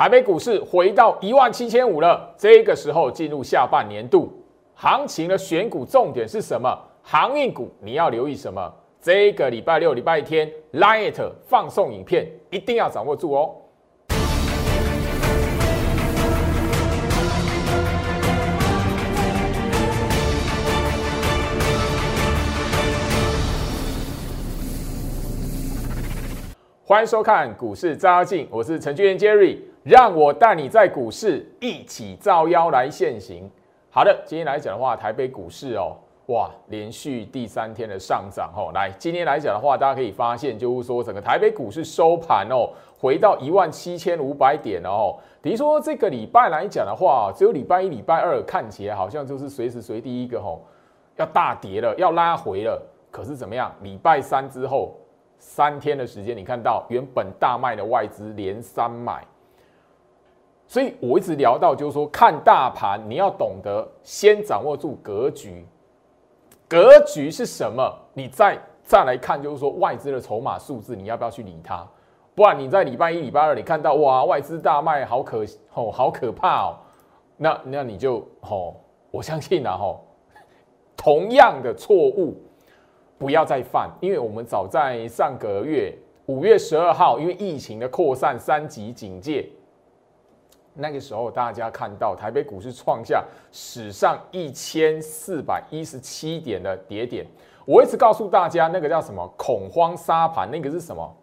台北股市回到一万七千五了，这个时候进入下半年度行情的选股重点是什么？航运股你要留意什么？这个礼拜六、礼拜天，Light 放送影片一定要掌握住哦。欢迎收看股市扎进，我是程序员 Jerry，让我带你在股市一起造妖来现行。好的，今天来讲的话，台北股市哦，哇，连续第三天的上涨哦。来，今天来讲的话，大家可以发现，就是说整个台北股市收盘哦，回到一万七千五百点哦。等于说这个礼拜来讲的话，只有礼拜一、礼拜二看起来好像就是随时随地一个吼要大跌了，要拉回了。可是怎么样？礼拜三之后。三天的时间，你看到原本大卖的外资连三买，所以我一直聊到，就是说看大盘，你要懂得先掌握住格局。格局是什么？你再再来看，就是说外资的筹码数字，你要不要去理它？不然你在礼拜一、礼拜二，你看到哇，外资大卖，好可哦，好可怕哦。那那你就哦，我相信啊，吼，同样的错误。不要再犯，因为我们早在上个月五月十二号，因为疫情的扩散，三级警戒，那个时候大家看到台北股市创下史上一千四百一十七点的跌点。我一直告诉大家，那个叫什么恐慌杀盘，那个是什么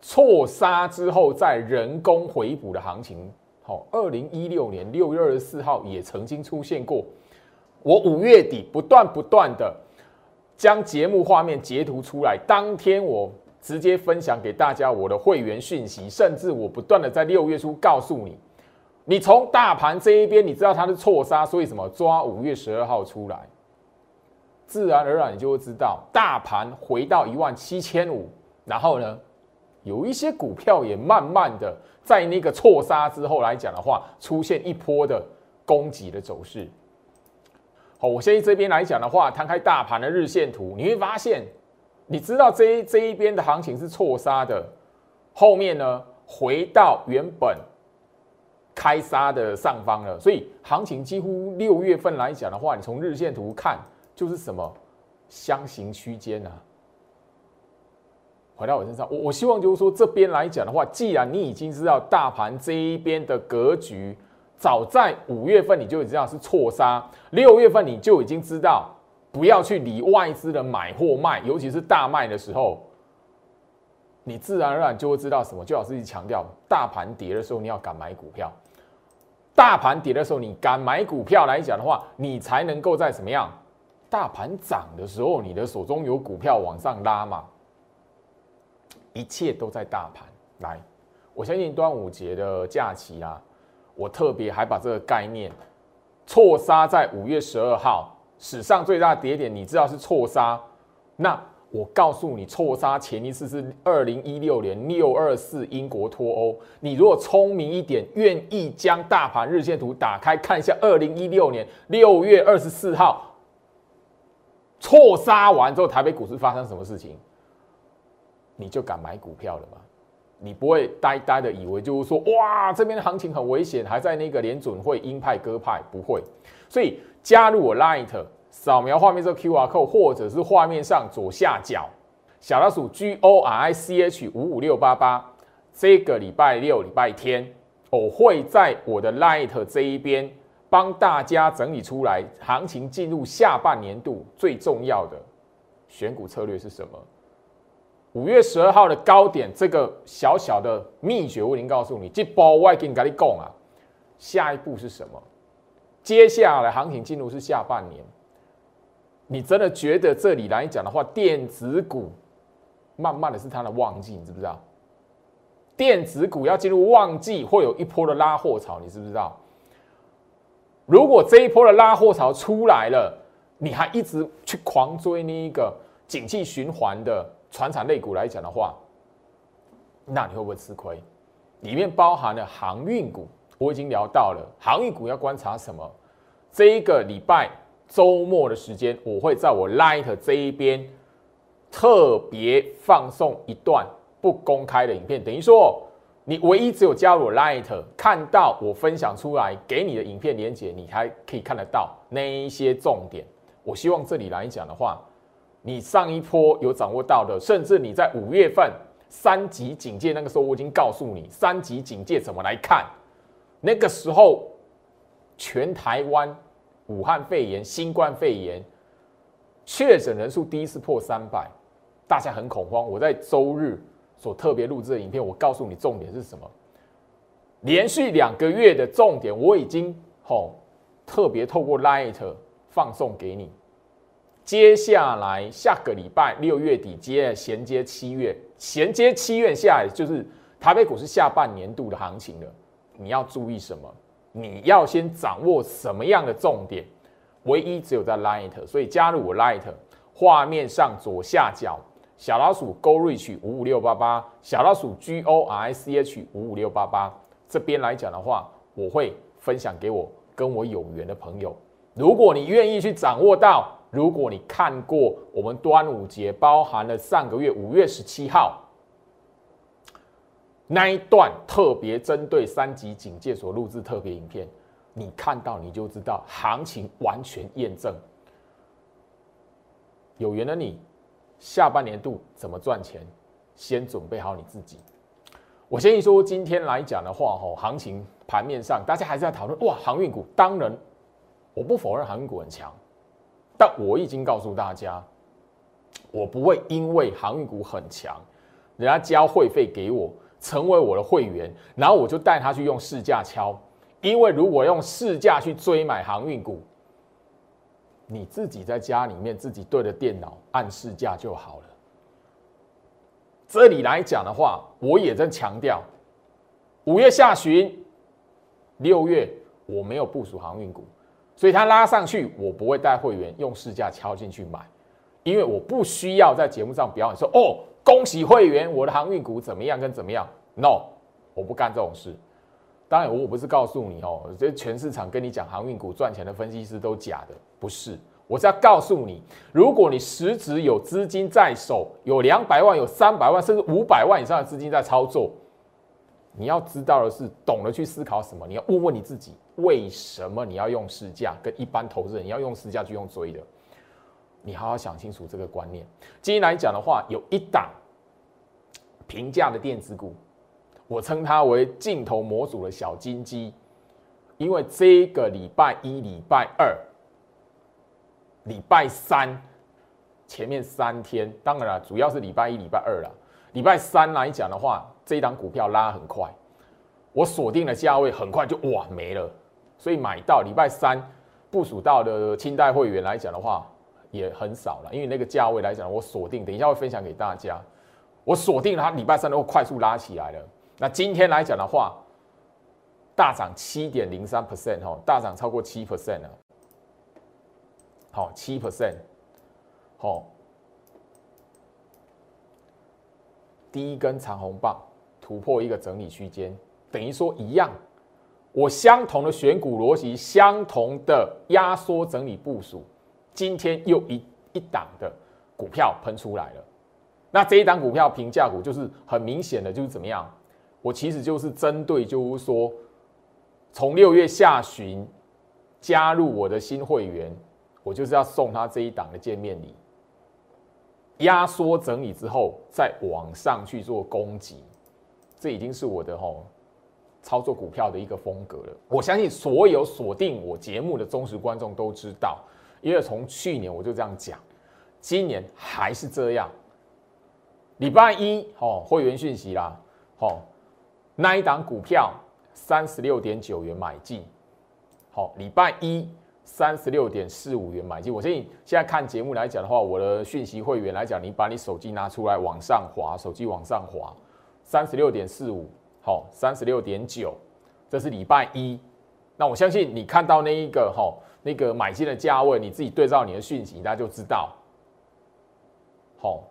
错杀之后再人工回补的行情。好，二零一六年六月二十四号也曾经出现过，我五月底不断不断的。将节目画面截图出来，当天我直接分享给大家我的会员讯息，甚至我不断的在六月初告诉你，你从大盘这一边，你知道它是错杀，所以什么抓五月十二号出来，自然而然你就会知道大盘回到一万七千五，然后呢，有一些股票也慢慢的在那个错杀之后来讲的话，出现一波的攻击的走势。好，我现在这边来讲的话，摊开大盘的日线图，你会发现，你知道这一这一边的行情是错杀的，后面呢回到原本开杀的上方了，所以行情几乎六月份来讲的话，你从日线图看就是什么箱型区间啊。回到我身上，我我希望就是说这边来讲的话，既然你已经知道大盘这一边的格局。早在五月份你就已经知道是错杀，六月份你就已经知道不要去理外资的买或卖，尤其是大卖的时候，你自然而然就会知道什么。就老师一直强调，大盘跌的时候你要敢买股票，大盘跌的时候你敢买股票来讲的话，你才能够在什么样？大盘涨的时候，你的手中有股票往上拉嘛，一切都在大盘。来，我相信端午节的假期啊。我特别还把这个概念错杀在五月十二号史上最大跌点，你知道是错杀？那我告诉你，错杀前一次是二零一六年六二四英国脱欧。你如果聪明一点，愿意将大盘日线图打开看一下，二零一六年六月二十四号错杀完之后，台北股市发生什么事情，你就敢买股票了吗？你不会呆呆的以为就是说，哇，这边的行情很危险，还在那个联准会鹰派鸽派，不会。所以加入我 Light，扫描画面这个 QR code，或者是画面上左下角小老鼠 G O R I C H 五五六八八，这个礼拜六、礼拜天，我会在我的 Light 这一边帮大家整理出来，行情进入下半年度最重要的选股策略是什么。五月十二号的高点，这个小小的秘诀我已经告诉你。这波我已经跟你讲啊，下一步是什么？接下来行情进入是下半年。你真的觉得这里来讲的话，电子股慢慢的是它的旺季，你知不知道？电子股要进入旺季，会有一波的拉货潮，你知不知道？如果这一波的拉货潮出来了，你还一直去狂追那一个景气循环的？船产类股来讲的话，那你会不会吃亏？里面包含了航运股，我已经聊到了航运股要观察什么。这一个礼拜周末的时间，我会在我 Light 这一边特别放送一段不公开的影片，等于说你唯一只有加入我 Light，看到我分享出来给你的影片连接，你才可以看得到那一些重点。我希望这里来讲的话，你上一波有掌握到的，甚至你在五月份三级警戒那个时候，我已经告诉你三级警戒怎么来看。那个时候，全台湾武汉肺炎、新冠肺炎确诊人数第一次破三百，大家很恐慌。我在周日所特别录制的影片，我告诉你重点是什么？连续两个月的重点，我已经吼特别透过 Light 放送给你。接下来下个礼拜六月底接衔接七月，衔接七月下来就是台北股市下半年度的行情了。你要注意什么？你要先掌握什么样的重点？唯一只有在 Light，所以加入我 Light，画面上左下角小老鼠 Go Reach 五五六八八，小老鼠 G O R I C H 五五六八八这边来讲的话，我会分享给我跟我有缘的朋友。如果你愿意去掌握到，如果你看过我们端午节包含了上个月五月十七号。那一段特别针对三级警戒所录制特别影片，你看到你就知道行情完全验证。有缘的你，下半年度怎么赚钱，先准备好你自己。我先一说今天来讲的话，吼，行情盘面上大家还是在讨论哇，航运股当然我不否认航运股很强，但我已经告诉大家，我不会因为航运股很强，人家交会费给我。成为我的会员，然后我就带他去用市价敲，因为如果用市价去追买航运股，你自己在家里面自己对着电脑按市价就好了。这里来讲的话，我也在强调，五月下旬、六月我没有部署航运股，所以它拉上去，我不会带会员用市价敲进去买，因为我不需要在节目上表演说哦。恭喜会员，我的航运股怎么样？跟怎么样？No，我不干这种事。当然，我不是告诉你哦，这全市场跟你讲航运股赚钱的分析师都假的，不是。我是要告诉你，如果你实质有资金在手，有两百万、有三百万，甚至五百万以上的资金在操作，你要知道的是，懂得去思考什么？你要问问你自己，为什么你要用市价？跟一般投资人，你要用市价去用追的？你好好想清楚这个观念。今天来讲的话，有一档平价的电子股，我称它为镜头模组的小金鸡，因为这个礼拜一、礼拜二、礼拜三前面三天，当然了，主要是礼拜一、礼拜二了。礼拜三来讲的话，这一档股票拉很快，我锁定的价位很快就哇没了，所以买到礼拜三部署到的清代会员来讲的话。也很少了，因为那个价位来讲，我锁定，等一下会分享给大家。我锁定它礼拜三都快速拉起来了。那今天来讲的话，大涨七点零三 percent 哈，大涨超过七 percent 了。好，七 percent，好，第一根长红棒突破一个整理区间，等于说一样，我相同的选股逻辑，相同的压缩整理部署。今天又一一档的股票喷出来了，那这一档股票平价股就是很明显的，就是怎么样？我其实就是针对，就是说，从六月下旬加入我的新会员，我就是要送他这一档的见面礼，压缩整理之后再往上去做攻击，这已经是我的吼操作股票的一个风格了。我相信所有锁定我节目的忠实观众都知道。因为从去年我就这样讲，今年还是这样。礼拜一，哦，会员讯息啦，哦，那一档股票三十六点九元买进，好，礼拜一三十六点四五元买进。我相信现在看节目来讲的话，我的讯息会员来讲，你把你手机拿出来往上滑，手机往上滑，三十六点四五，好，三十六点九，这是礼拜一。那我相信你看到那一个，哈。那个买进的价位，你自己对照你的讯息，大家就知道。好，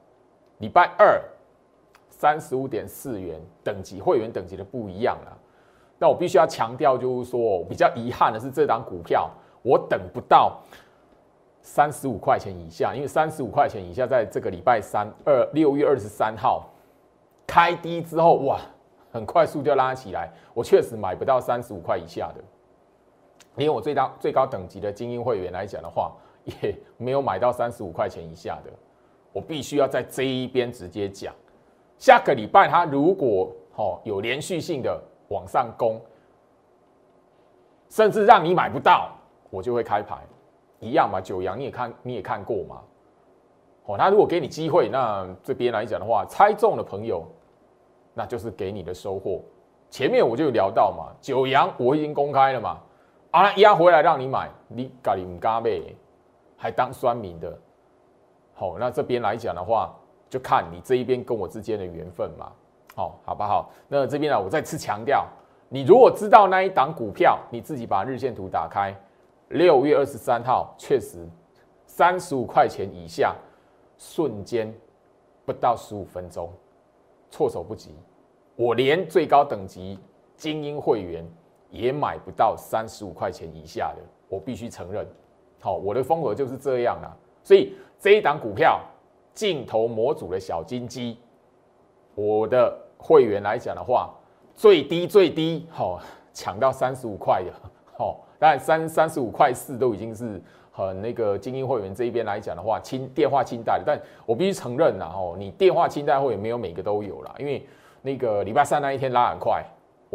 礼拜二三十五点四元等级会员等级的不一样了。那我必须要强调，就是说比较遗憾的是，这档股票我等不到三十五块钱以下，因为三十五块钱以下，在这个礼拜三二六月二十三号开低之后，哇，很快速就拉起来，我确实买不到三十五块以下的。连我最大最高等级的精英会员来讲的话，也没有买到三十五块钱以下的。我必须要在这一边直接讲，下个礼拜它如果哦有连续性的往上攻，甚至让你买不到，我就会开牌，一样嘛。九阳你也看你也看过嘛，哦，他如果给你机会，那这边来讲的话，猜中的朋友，那就是给你的收获。前面我就聊到嘛，九阳我已经公开了嘛。啊，压回来让你买，你咖喱唔咖呗，还当酸民的，好，那这边来讲的话，就看你这一边跟我之间的缘分嘛，好，好不好？那这边呢，我再次强调，你如果知道那一档股票，你自己把日线图打开，六月二十三号确实三十五块钱以下，瞬间不到十五分钟，措手不及，我连最高等级精英会员。也买不到三十五块钱以下的，我必须承认，好，我的风格就是这样啊。所以这一档股票镜头模组的小金鸡，我的会员来讲的话，最低最低，好抢到三十五块的，好，当然三三十五块四都已经是很那个精英会员这一边来讲的话，清电话清贷，但我必须承认呐，哦，你电话清贷会员没有每个都有啦，因为那个礼拜三那一天拉很快。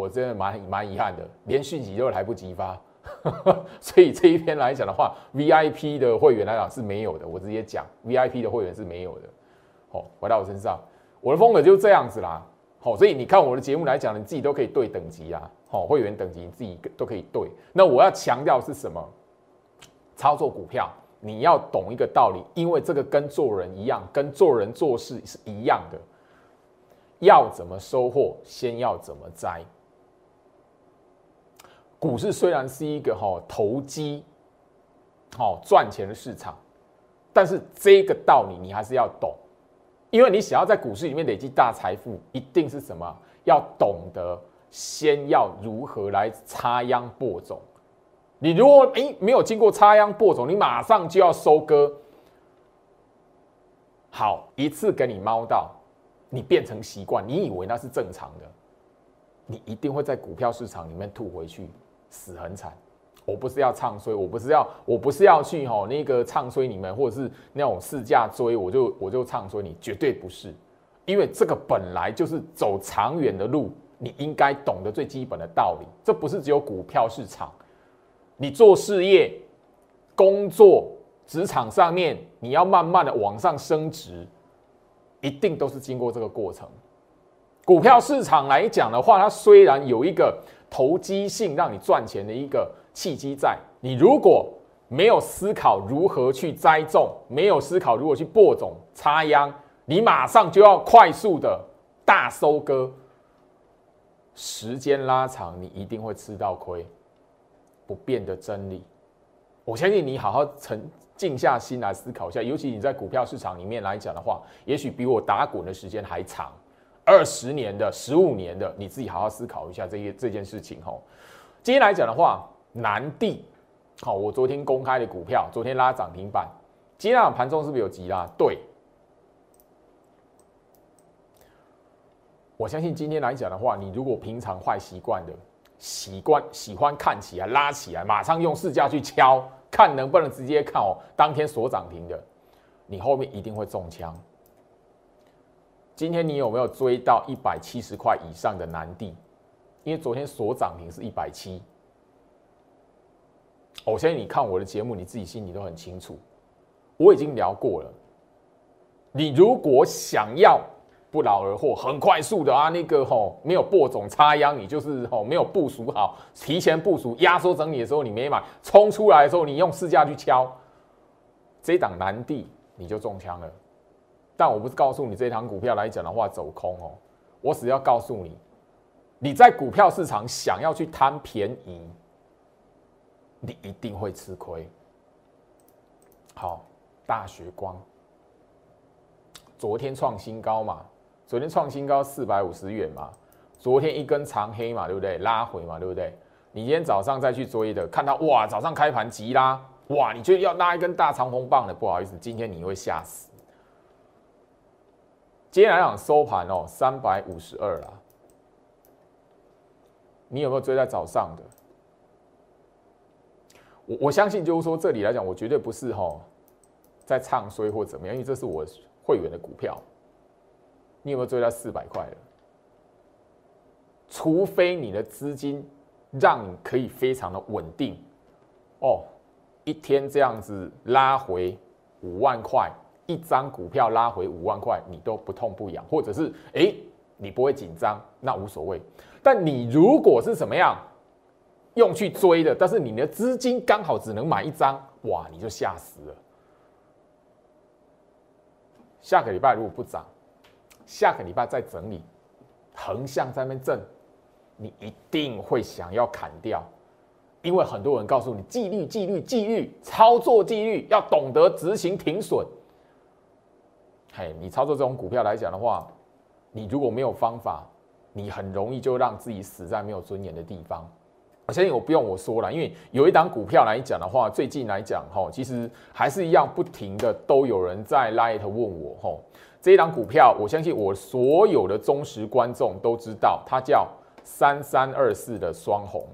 我真的蛮蛮遗憾的，连续几都来不及发，所以这一篇来讲的话，VIP 的会员来讲是没有的。我直接讲，VIP 的会员是没有的。好，回到我身上，我的风格就是这样子啦。好，所以你看我的节目来讲，你自己都可以对等级啊。好，会员等级你自己都可以对。那我要强调是什么？操作股票你要懂一个道理，因为这个跟做人一样，跟做人做事是一样的。要怎么收获，先要怎么栽。股市虽然是一个哈投机、好赚钱的市场，但是这个道理你还是要懂，因为你想要在股市里面累积大财富，一定是什么？要懂得先要如何来插秧播种。你如果诶没有经过插秧播种，你马上就要收割，好一次给你猫到，你变成习惯，你以为那是正常的，你一定会在股票市场里面吐回去。死很惨，我不是要唱衰，我不是要，我不是要去吼那个唱衰你们，或者是那种市价追，我就我就唱衰你，绝对不是，因为这个本来就是走长远的路，你应该懂得最基本的道理，这不是只有股票市场，你做事业、工作、职场上面，你要慢慢的往上升职，一定都是经过这个过程。股票市场来讲的话，它虽然有一个。投机性让你赚钱的一个契机，在你如果没有思考如何去栽种，没有思考如何去播种、插秧，你马上就要快速的大收割，时间拉长，你一定会吃到亏。不变的真理，我相信你好好沉静下心来思考一下，尤其你在股票市场里面来讲的话，也许比我打滚的时间还长。二十年的、十五年的，你自己好好思考一下这些这件事情吼。今天来讲的话，南地，好，我昨天公开的股票，昨天拉涨停板，今天盘中是不是有急拉？对，我相信今天来讲的话，你如果平常坏习惯的，习惯喜欢看起来拉起来，马上用市价去敲，看能不能直接看哦，当天锁涨停的，你后面一定会中枪。今天你有没有追到一百七十块以上的南地？因为昨天所涨停是一百七。我相信你看我的节目，你自己心里都很清楚。我已经聊过了。你如果想要不劳而获，很快速的啊，那个吼没有播种插秧，你就是吼没有部署好，提前部署压缩整理的时候你没买，冲出来的时候你用市价去敲，这档南地你就中枪了。但我不是告诉你这一堂股票来讲的话走空哦，我只要告诉你，你在股票市场想要去贪便宜，你一定会吃亏。好，大学光，昨天创新高嘛，昨天创新高四百五十元嘛，昨天一根长黑嘛，对不对？拉回嘛，对不对？你今天早上再去追的，看到哇，早上开盘急拉，哇，你就要拉一根大长红棒的，不好意思，今天你会吓死。今天来讲收盘哦，三百五十二啦。你有没有追在早上的？我我相信就是说这里来讲，我绝对不是哈在唱衰或怎么样，因为这是我会员的股票。你有没有追到四百块了？除非你的资金让你可以非常的稳定哦，一天这样子拉回五万块，一张股票拉回五万块，你都不痛不痒，或者是哎你不会紧张，那无所谓。但你如果是怎么样用去追的，但是你的资金刚好只能买一张，哇，你就吓死了。下个礼拜如果不涨，下个礼拜再整理，横向在那边震，你一定会想要砍掉，因为很多人告诉你纪律、纪律、纪律，操作纪律要懂得执行停损。嘿，你操作这种股票来讲的话，你如果没有方法，你很容易就让自己死在没有尊严的地方。我相信我不用我说了，因为有一档股票来讲的话，最近来讲哈，其实还是一样不停的都有人在 light 问我哈。这一档股票，我相信我所有的忠实观众都知道，它叫三三二四的双红。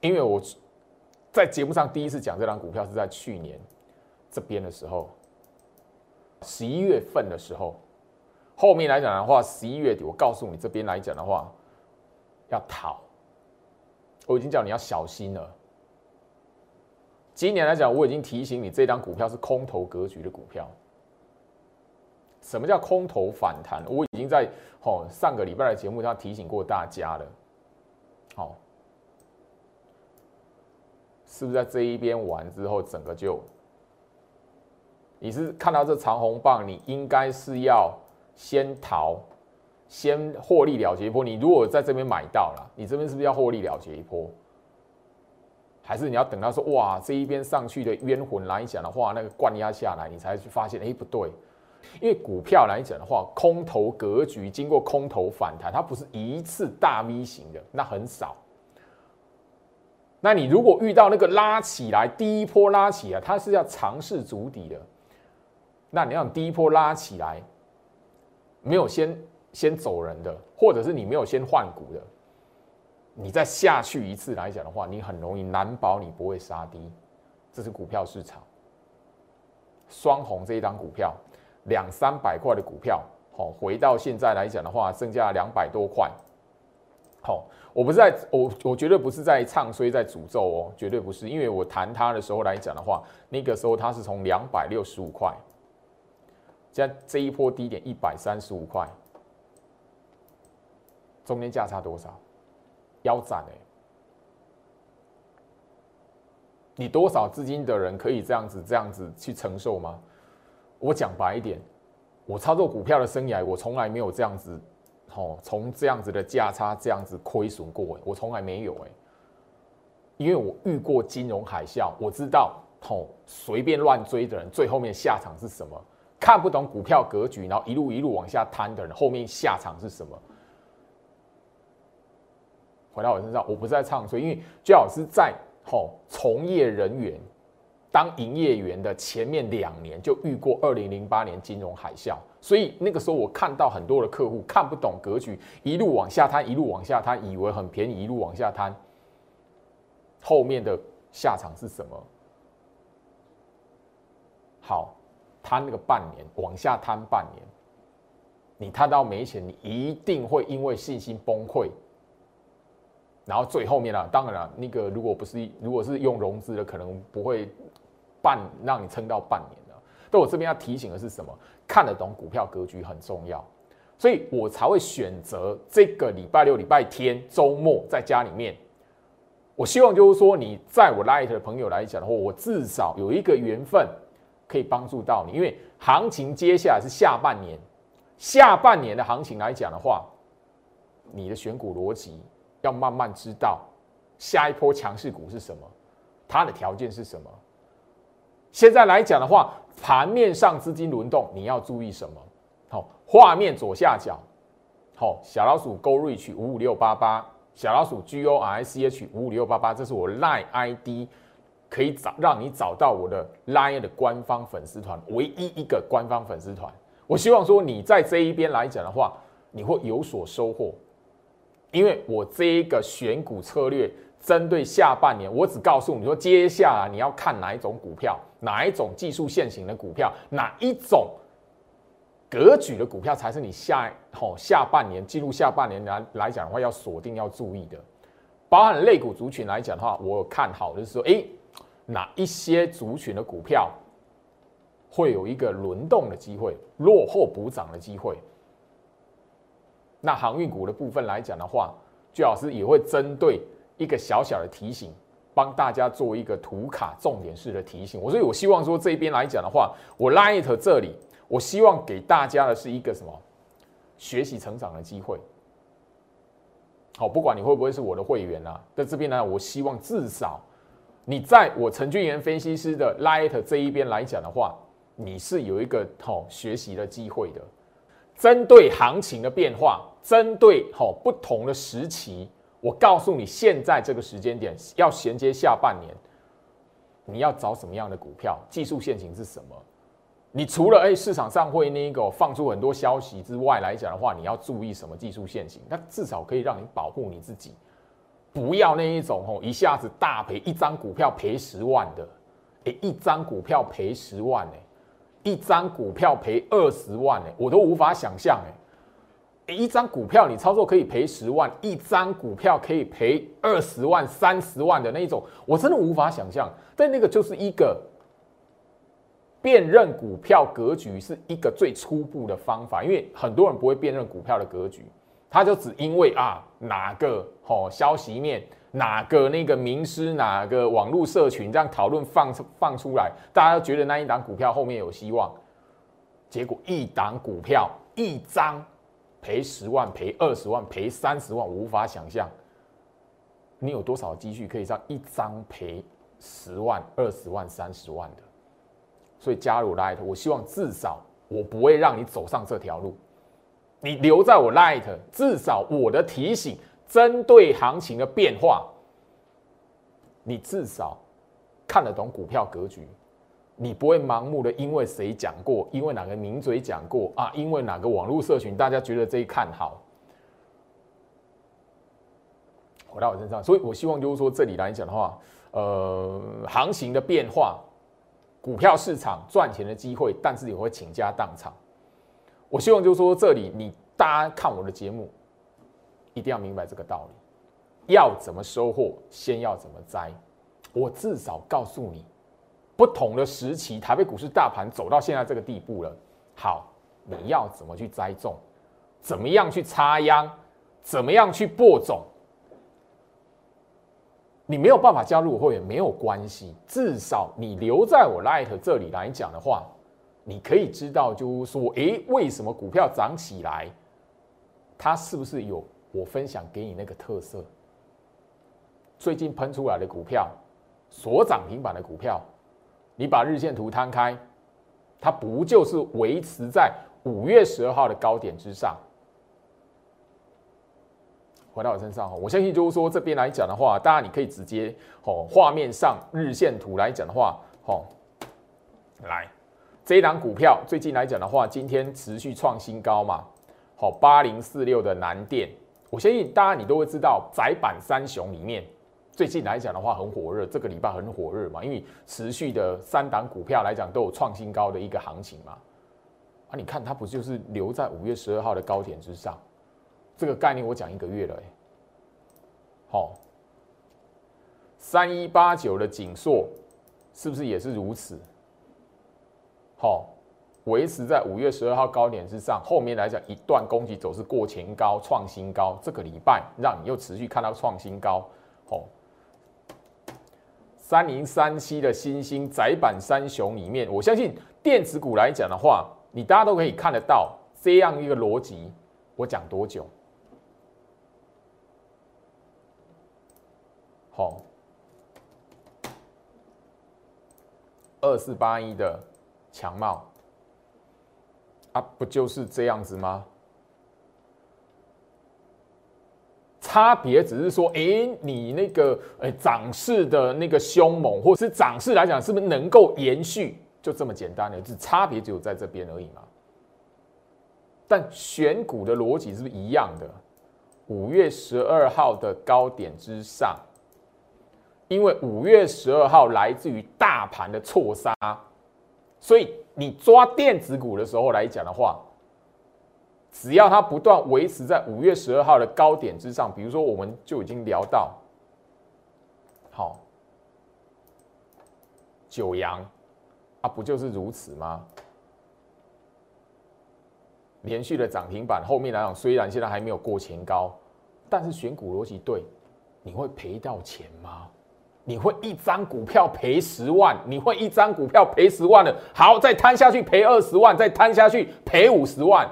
因为我在节目上第一次讲这档股票是在去年这边的时候，十一月份的时候，后面来讲的话，十一月底我告诉你这边来讲的话要逃，我已经叫你要小心了。今年来讲，我已经提醒你，这张股票是空头格局的股票。什么叫空头反弹？我已经在哦上个礼拜的节目上提醒过大家了。好，是不是在这一边完之后，整个就你是看到这长红棒，你应该是要先逃，先获利了结一波。你如果在这边买到了，你这边是不是要获利了结一波？还是你要等到说哇这一边上去的冤魂来讲的话，那个灌压下来，你才去发现哎不对，因为股票来讲的话，空头格局经过空头反弹，它不是一次大 V 型的，那很少。那你如果遇到那个拉起来第一波拉起来，它是要尝试足底的，那你要第一波拉起来，没有先先走人的，或者是你没有先换股的。你再下去一次来讲的话，你很容易难保你不会杀低。这是股票市场，双红这一张股票，两三百块的股票，好，回到现在来讲的话，剩下两百多块。好，我不是在，我我绝对不是在唱衰，在诅咒哦，绝对不是，因为我谈它的时候来讲的话，那个时候它是从两百六十五块，现在这一波低点一百三十五块，中间价差多少？腰斩哎！你多少资金的人可以这样子这样子去承受吗？我讲白一点，我操作股票的生涯，我从来没有这样子，哦，从这样子的价差这样子亏损过，我从来没有哎，因为我遇过金融海啸，我知道，哦，随便乱追的人，最后面下场是什么？看不懂股票格局，然后一路一路往下摊的人，后面下场是什么？回到我身上，我不是在唱衰，因为最好是在吼从业人员当营业员的前面两年就遇过二零零八年金融海啸，所以那个时候我看到很多的客户看不懂格局，一路往下摊，一路往下摊，以为很便宜，一路往下摊，后面的下场是什么？好，摊那个半年，往下摊半年，你摊到没钱，你一定会因为信心崩溃。然后最后面呢，当然了，那个如果不是如果是用融资的，可能不会半让你撑到半年的。但我这边要提醒的是什么？看得懂股票格局很重要，所以我才会选择这个礼拜六、礼拜天周末在家里面。我希望就是说，你在我 Light 的朋友来讲的话，我至少有一个缘分可以帮助到你，因为行情接下来是下半年，下半年的行情来讲的话，你的选股逻辑。要慢慢知道下一波强势股是什么，它的条件是什么。现在来讲的话，盘面上资金轮动你要注意什么？好，画面左下角，好，小老鼠 Go Reach 五五六八八，小老鼠 G O R I C H 五五六八八，这是我 Line ID，可以找让你找到我的 Line 的官方粉丝团，唯一一个官方粉丝团。我希望说你在这一边来讲的话。你会有所收获，因为我这一个选股策略针对下半年，我只告诉你说，接下来你要看哪一种股票，哪一种技术线型的股票，哪一种格局的股票才是你下哦下半年进入下半年来来讲的话要锁定要注意的，包含类股族群来讲的话，我看好的是说，哎，哪一些族群的股票会有一个轮动的机会，落后补涨的机会。那航运股的部分来讲的话，最老师也会针对一个小小的提醒，帮大家做一个图卡重点式的提醒。我所以，我希望说这边来讲的话，我 Light 这里，我希望给大家的是一个什么学习成长的机会。好，不管你会不会是我的会员啊，在这边呢，我希望至少你在我陈俊元分析师的 Light 这一边来讲的话，你是有一个好学习的机会的。针对行情的变化，针对好不同的时期，我告诉你，现在这个时间点要衔接下半年，你要找什么样的股票？技术线型是什么？你除了哎市场上会那个放出很多消息之外来讲的话，你要注意什么技术线型？那至少可以让你保护你自己，不要那一种哦一下子大赔，一张股票赔十万的，哎一张股票赔十万哎。一张股票赔二十万哎，我都无法想象哎！一张股票你操作可以赔十万，一张股票可以赔二十万、三十万的那一种，我真的无法想象。但那个就是一个辨认股票格局是一个最初步的方法，因为很多人不会辨认股票的格局，他就只因为啊哪个好消息面。哪个那个名师，哪个网络社群这样讨论放放出来，大家都觉得那一档股票后面有希望，结果一档股票一张赔十万，赔二十万，赔三十万，我无法想象，你有多少积蓄可以让一张赔十万、二十万、三十万的？所以加入 Light，我希望至少我不会让你走上这条路，你留在我 Light，至少我的提醒。针对行情的变化，你至少看得懂股票格局，你不会盲目的因为谁讲过，因为哪个名嘴讲过啊，因为哪个网络社群大家觉得这一看好，回到我身上。所以我希望就是说，这里来讲的话，呃，行情的变化，股票市场赚钱的机会，但是也会倾家荡产。我希望就是说，这里你大家看我的节目。一定要明白这个道理，要怎么收获，先要怎么栽。我至少告诉你，不同的时期，台北股市大盘走到现在这个地步了。好，你要怎么去栽种？怎么样去插秧？怎么样去播种？你没有办法加入我会员没有关系，至少你留在我 Light 这里来讲的话，你可以知道，就是说，诶，为什么股票涨起来，它是不是有？我分享给你那个特色，最近喷出来的股票，所涨停板的股票，你把日线图摊开，它不就是维持在五月十二号的高点之上？回到我身上我相信就是说这边来讲的话，当然你可以直接哦，画面上日线图来讲的话，哦，来这一档股票最近来讲的话，今天持续创新高嘛，好八零四六的南电。我相信大家你都会知道，窄板三雄里面最近来讲的话很火热，这个礼拜很火热嘛，因为持续的三档股票来讲都有创新高的一个行情嘛。啊，你看它不就是留在五月十二号的高点之上？这个概念我讲一个月了，哎，好，三一八九的锦硕是不是也是如此？好。维持在五月十二号高点之上，后面来讲一段攻击走势过前高创新高，这个礼拜让你又持续看到创新高。哦，三零三七的新兴窄板三雄里面，我相信电子股来讲的话，你大家都可以看得到这样一个逻辑。我讲多久？好，二四八一的强茂。啊，不就是这样子吗？差别只是说，哎，你那个，哎，涨势的那个凶猛，或是涨势来讲，是不是能够延续？就这么简单的，只差别只有在这边而已嘛。但选股的逻辑是不是一样的？五月十二号的高点之上，因为五月十二号来自于大盘的错杀，所以你抓电子股的时候来讲的话，只要它不断维持在五月十二号的高点之上，比如说我们就已经聊到，好，九阳啊，不就是如此吗？连续的涨停板，后面来讲虽然现在还没有过前高，但是选股逻辑对，你会赔到钱吗？你会一张股票赔十万？你会一张股票赔十万了？好，再摊下去赔二十万，再摊下去赔五十万。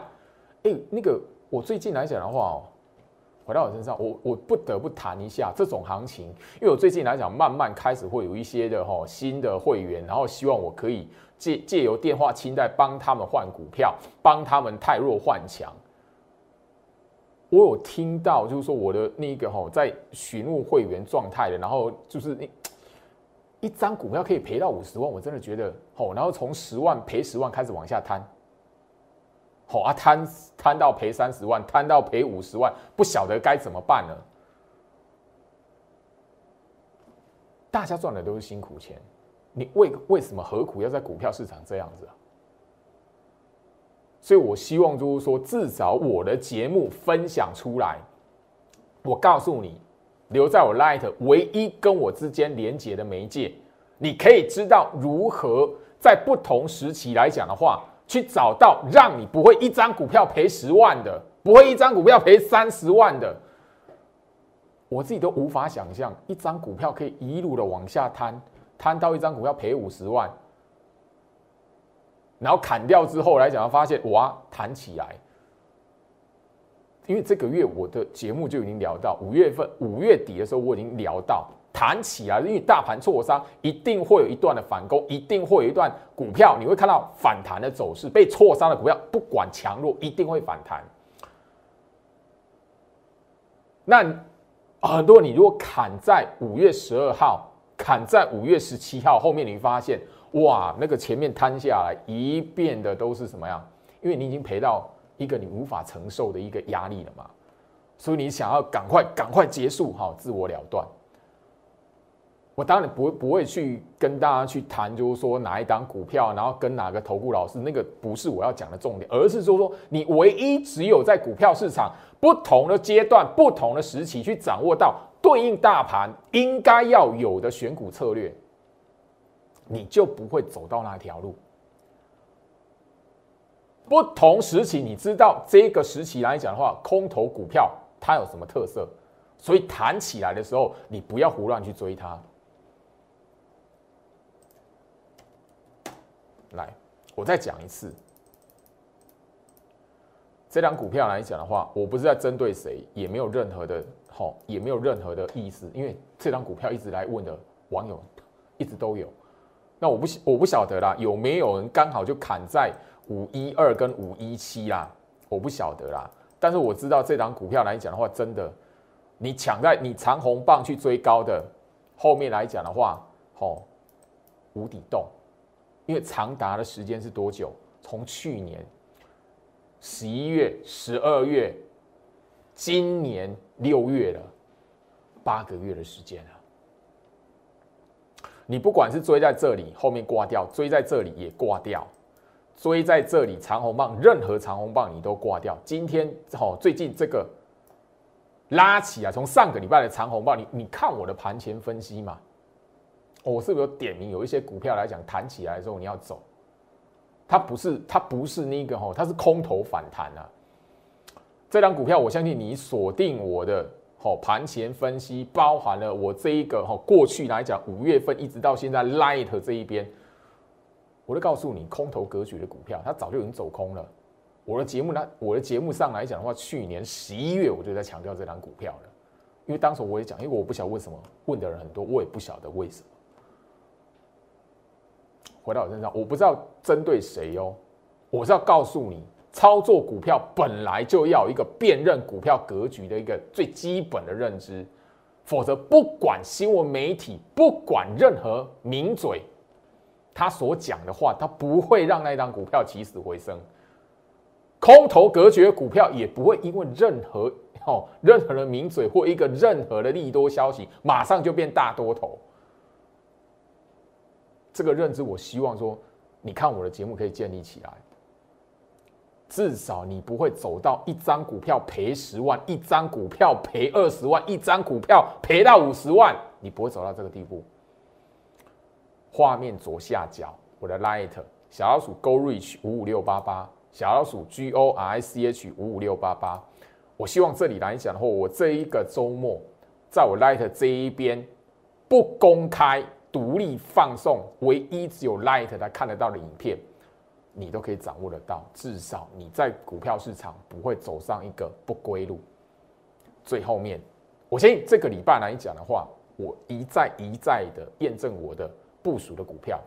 哎，那个我最近来讲的话哦。回到我身上，我我不得不谈一下这种行情，因为我最近来讲，慢慢开始会有一些的哈新的会员，然后希望我可以借借由电话清贷帮他们换股票，帮他们太弱换强。我有听到，就是说我的那个哈在询问会员状态的，然后就是那一张股票可以赔到五十万，我真的觉得哦，然后从十万赔十万开始往下摊。好啊，摊摊到赔三十万，摊到赔五十万，不晓得该怎么办呢？大家赚的都是辛苦钱，你为为什么何苦要在股票市场这样子啊？所以我希望就是说，至少我的节目分享出来，我告诉你，留在我 Light 唯一跟我之间连接的媒介，你可以知道如何在不同时期来讲的话。去找到让你不会一张股票赔十万的，不会一张股票赔三十万的，我自己都无法想象，一张股票可以一路的往下摊，摊到一张股票赔五十万，然后砍掉之后来讲，发现哇弹起来，因为这个月我的节目就已经聊到五月份五月底的时候，我已经聊到。弹起来，因为大盘挫伤，一定会有一段的反攻，一定会有一段股票，你会看到反弹的走势。被挫伤的股票，不管强弱，一定会反弹。那很多你如果砍在五月十二号，砍在五月十七号后面，你会发现哇，那个前面摊下来一遍的都是什么样？因为你已经赔到一个你无法承受的一个压力了嘛，所以你想要赶快赶快结束哈，自我了断。我当然不不会去跟大家去谈，就是说哪一档股票，然后跟哪个投顾老师，那个不是我要讲的重点，而是说说你唯一只有在股票市场不同的阶段、不同的时期去掌握到对应大盘应该要有的选股策略，你就不会走到那条路。不同时期，你知道这个时期来讲的话，空头股票它有什么特色，所以弹起来的时候，你不要胡乱去追它。来，我再讲一次，这张股票来讲的话，我不是在针对谁，也没有任何的好，也没有任何的意思，因为这张股票一直来问的网友一直都有，那我不我不晓得啦，有没有人刚好就砍在五一二跟五一七啦？我不晓得啦，但是我知道这张股票来讲的话，真的，你抢在你长红棒去追高的后面来讲的话，吼，无底洞。因为长达的时间是多久？从去年十一月、十二月，今年六月了，八个月的时间了。你不管是追在这里后面挂掉，追在这里也挂掉，追在这里长红棒，任何长红棒你都挂掉。今天哦，最近这个拉起啊，从上个礼拜的长红棒，你你看我的盘前分析嘛。我是不是有点名有一些股票来讲弹起来的时候你要走？它不是它不是那个哈，它是空头反弹啊。这张股票我相信你锁定我的好盘前分析，包含了我这一个哈过去来讲五月份一直到现在 Light 这一边，我都告诉你空头格局的股票，它早就已经走空了。我的节目呢，我的节目上来讲的话，去年十一月我就在强调这张股票了，因为当时我也讲，因为我不晓得为什么问的人很多，我也不晓得为什么。回到我身上，我不知道针对谁哦，我是要告诉你，操作股票本来就要一个辨认股票格局的一个最基本的认知，否则不管新闻媒体，不管任何名嘴，他所讲的话，他不会让那张股票起死回生。空头隔绝股票也不会因为任何哦任何的名嘴或一个任何的利多消息，马上就变大多头。这个认知，我希望说，你看我的节目可以建立起来。至少你不会走到一张股票赔十万，一张股票赔二十万，一张股票赔到五十万，你不会走到这个地步。画面左下角，我的 Light 小老鼠 Go Reach 五五六八八，小老鼠 G O R I C H 五五六八八。我希望这里来讲的话，我这一个周末，在我 Light 这一边不公开、独立放送，唯一只有 Light 他看得到的影片。你都可以掌握得到，至少你在股票市场不会走上一个不归路。最后面，我相信这个礼拜来讲的话，我一再一再的验证我的部署的股票。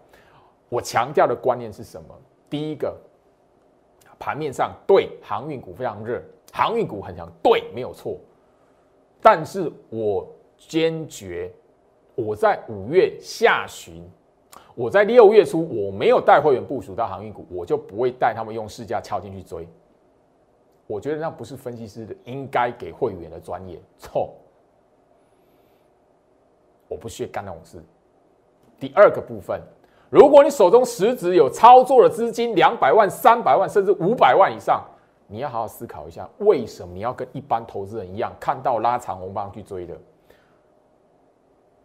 我强调的观念是什么？第一个，盘面上对航运股非常热，航运股很强，对，没有错。但是我坚决，我在五月下旬。我在六月初，我没有带会员部署到航运股，我就不会带他们用市价敲进去追。我觉得那不是分析师的应该给会员的专业，错。我不屑干那种事。第二个部分，如果你手中实质有操作的资金两百万、三百万，甚至五百万以上，你要好好思考一下，为什么你要跟一般投资人一样，看到拉长红棒去追的？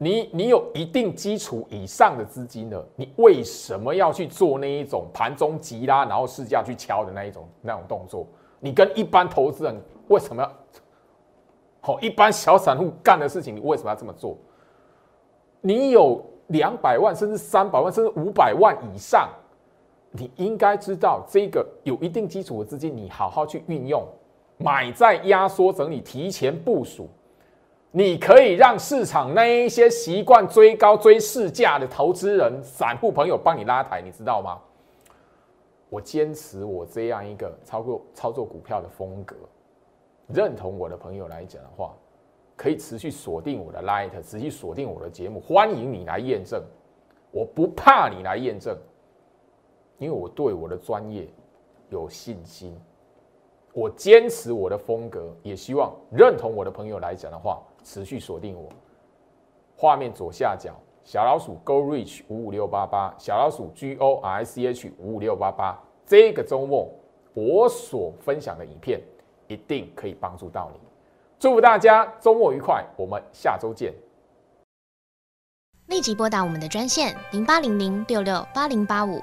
你你有一定基础以上的资金了，你为什么要去做那一种盘中急拉，然后市价去敲的那一种那种动作？你跟一般投资人为什么要？好，一般小散户干的事情，你为什么要这么做？你有两百万，甚至三百万，甚至五百万以上，你应该知道这个有一定基础的资金，你好好去运用，买在压缩整理，提前部署。你可以让市场那一些习惯追高追市价的投资人、散户朋友帮你拉抬，你知道吗？我坚持我这样一个操作操作股票的风格，认同我的朋友来讲的话，可以持续锁定我的 Light，持续锁定我的节目，欢迎你来验证。我不怕你来验证，因为我对我的专业有信心。我坚持我的风格，也希望认同我的朋友来讲的话。持续锁定我，画面左下角小老鼠 Go Reach 五五六八八，小老鼠 G O R C H 五五六八八。这个周末我所分享的影片一定可以帮助到你。祝福大家周末愉快，我们下周见。立即拨打我们的专线零八零零六六八零八五。